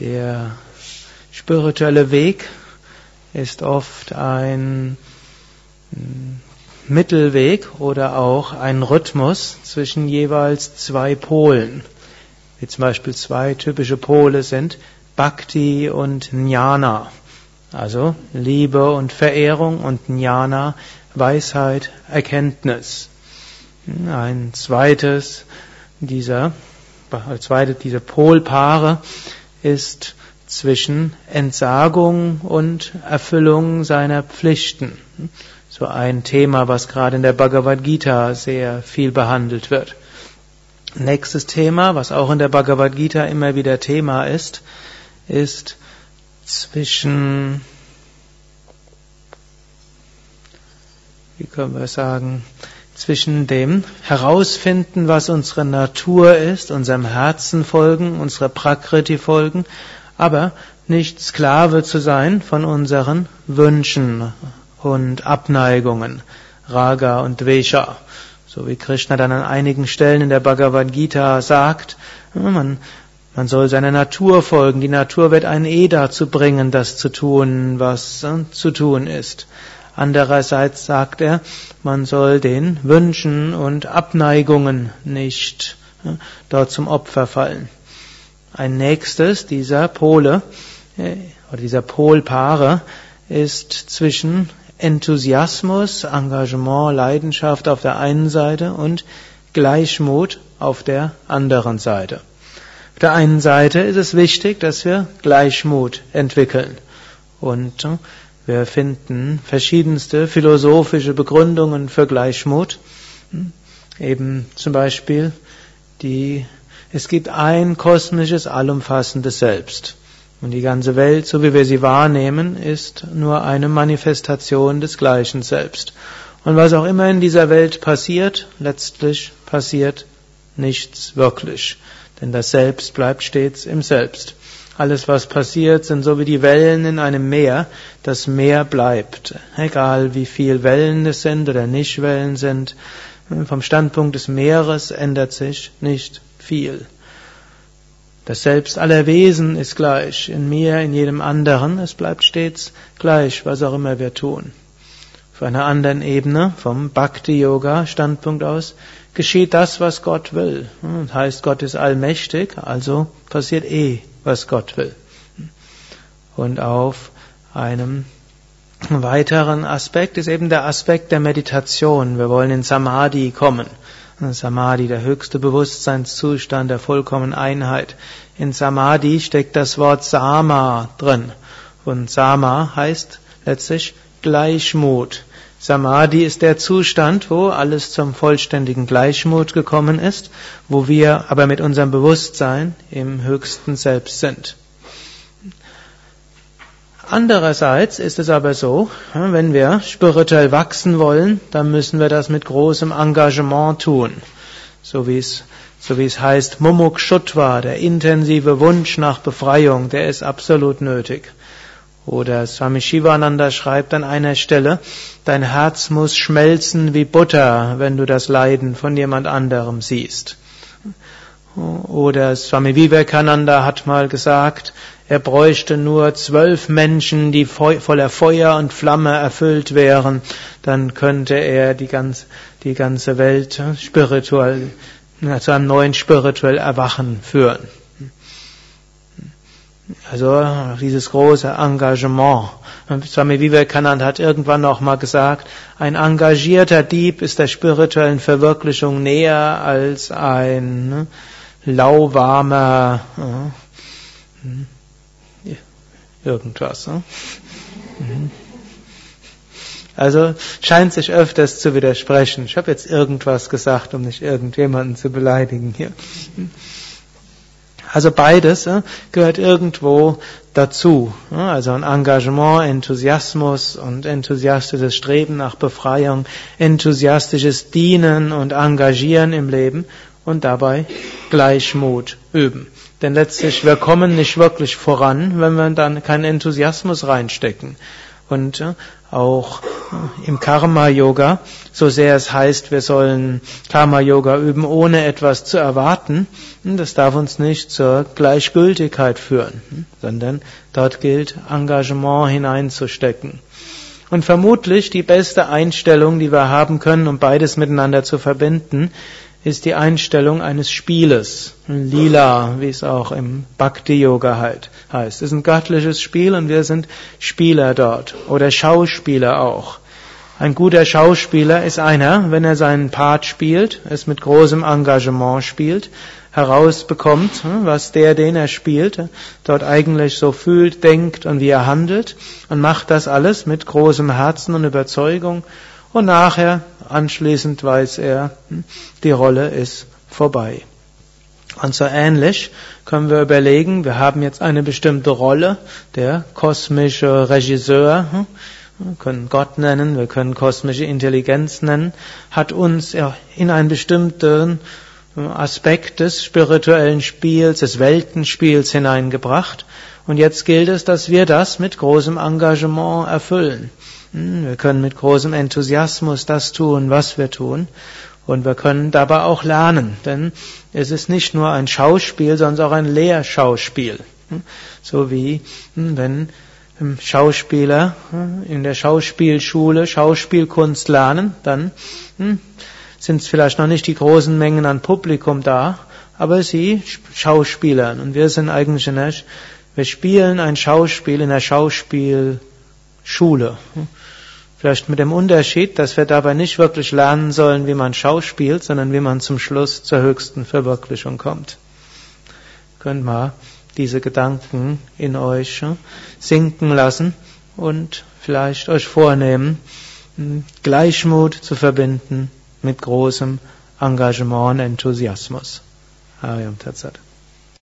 Der spirituelle Weg ist oft ein hm, Mittelweg oder auch ein Rhythmus zwischen jeweils zwei Polen. Wie zum Beispiel zwei typische Pole sind Bhakti und Jnana. Also Liebe und Verehrung und Jnana, Weisheit, Erkenntnis. Ein zweites dieser, zweite dieser Polpaare ist zwischen Entsagung und Erfüllung seiner Pflichten. So ein Thema, was gerade in der Bhagavad Gita sehr viel behandelt wird. Nächstes Thema, was auch in der Bhagavad Gita immer wieder Thema ist, ist zwischen, wie können wir sagen, zwischen dem Herausfinden, was unsere Natur ist, unserem Herzen folgen, unserer Prakriti folgen, aber nicht Sklave zu sein von unseren Wünschen und Abneigungen, Raga und Dvesha. So wie Krishna dann an einigen Stellen in der Bhagavad Gita sagt, man, man soll seiner Natur folgen. Die Natur wird einen eh dazu bringen, das zu tun, was zu tun ist. Andererseits sagt er, man soll den Wünschen und Abneigungen nicht dort zum Opfer fallen. Ein nächstes dieser Pole äh, oder dieser Polpaare ist zwischen Enthusiasmus, Engagement, Leidenschaft auf der einen Seite und Gleichmut auf der anderen Seite. Auf der einen Seite ist es wichtig, dass wir Gleichmut entwickeln. Und äh, wir finden verschiedenste philosophische Begründungen für Gleichmut. Hm? Eben zum Beispiel die, es gibt ein kosmisches, allumfassendes Selbst. Und die ganze Welt, so wie wir sie wahrnehmen, ist nur eine Manifestation des gleichen Selbst. Und was auch immer in dieser Welt passiert, letztlich passiert nichts wirklich. Denn das Selbst bleibt stets im Selbst. Alles, was passiert, sind so wie die Wellen in einem Meer. Das Meer bleibt. Egal wie viel Wellen es sind oder nicht Wellen sind. Vom Standpunkt des Meeres ändert sich nicht viel. Das Selbst aller Wesen ist gleich. In mir, in jedem anderen. Es bleibt stets gleich, was auch immer wir tun. Auf einer anderen Ebene, vom Bhakti-Yoga-Standpunkt aus, geschieht das, was Gott will. Das heißt, Gott ist allmächtig, also passiert eh, was Gott will. Und auf einem weiteren Aspekt ist eben der Aspekt der Meditation. Wir wollen in Samadhi kommen. Samadhi, der höchste Bewusstseinszustand der vollkommenen Einheit. In Samadhi steckt das Wort Sama drin. Und Sama heißt letztlich Gleichmut. Samadhi ist der Zustand, wo alles zum vollständigen Gleichmut gekommen ist, wo wir aber mit unserem Bewusstsein im höchsten Selbst sind. Andererseits ist es aber so, wenn wir spirituell wachsen wollen, dann müssen wir das mit großem Engagement tun. So wie es, so wie es heißt, Mumukshutva, der intensive Wunsch nach Befreiung, der ist absolut nötig. Oder Swami Shivananda schreibt an einer Stelle, dein Herz muss schmelzen wie Butter, wenn du das Leiden von jemand anderem siehst. Oder Swami Vivekananda hat mal gesagt, er bräuchte nur zwölf Menschen, die voller Feuer und Flamme erfüllt wären, dann könnte er die, ganz, die ganze Welt spirituell, zu einem neuen spirituell Erwachen führen. Also dieses große Engagement. Swami Vivekananda hat irgendwann noch mal gesagt, ein engagierter Dieb ist der spirituellen Verwirklichung näher als ein ne, lauwarmer äh, irgendwas. Ne? Mhm. Also scheint sich öfters zu widersprechen. Ich habe jetzt irgendwas gesagt, um nicht irgendjemanden zu beleidigen hier. Also beides gehört irgendwo dazu. Also ein Engagement, Enthusiasmus und enthusiastisches Streben nach Befreiung, enthusiastisches Dienen und Engagieren im Leben und dabei Gleichmut üben. Denn letztlich, wir kommen nicht wirklich voran, wenn wir dann keinen Enthusiasmus reinstecken. Und äh, auch äh, im Karma-Yoga, so sehr es heißt, wir sollen Karma-Yoga üben, ohne etwas zu erwarten, hm, das darf uns nicht zur Gleichgültigkeit führen, hm, sondern dort gilt, Engagement hineinzustecken. Und vermutlich die beste Einstellung, die wir haben können, um beides miteinander zu verbinden, ist die Einstellung eines Spieles. Lila, wie es auch im Bhakti-Yoga halt heißt. Es ist ein göttliches Spiel und wir sind Spieler dort. Oder Schauspieler auch. Ein guter Schauspieler ist einer, wenn er seinen Part spielt, es mit großem Engagement spielt, herausbekommt, was der, den er spielt, dort eigentlich so fühlt, denkt und wie er handelt und macht das alles mit großem Herzen und Überzeugung und nachher, anschließend weiß er, hm, die Rolle ist vorbei. Und so ähnlich können wir überlegen, wir haben jetzt eine bestimmte Rolle, der kosmische Regisseur, hm, wir können Gott nennen, wir können kosmische Intelligenz nennen, hat uns in einen bestimmten hm, Aspekt des spirituellen Spiels, des Weltenspiels hineingebracht. Und jetzt gilt es, dass wir das mit großem Engagement erfüllen. Hm, wir können mit großem Enthusiasmus das tun, was wir tun. Und wir können dabei auch lernen, denn es ist nicht nur ein Schauspiel, sondern auch ein Lehrschauspiel. Hm, so wie hm, wenn Schauspieler in der Schauspielschule Schauspielkunst lernen, dann sind es vielleicht noch nicht die großen Mengen an Publikum da, aber sie Schauspielern. Und wir sind eigentlich in der, wir spielen ein Schauspiel in der Schauspielschule. Vielleicht mit dem Unterschied, dass wir dabei nicht wirklich lernen sollen, wie man schauspielt, sondern wie man zum Schluss zur höchsten Verwirklichung kommt. Könnt mal diese Gedanken in euch hm, sinken lassen und vielleicht euch vornehmen, hm, Gleichmut zu verbinden mit großem Engagement und Enthusiasmus. Ariam Tatsat.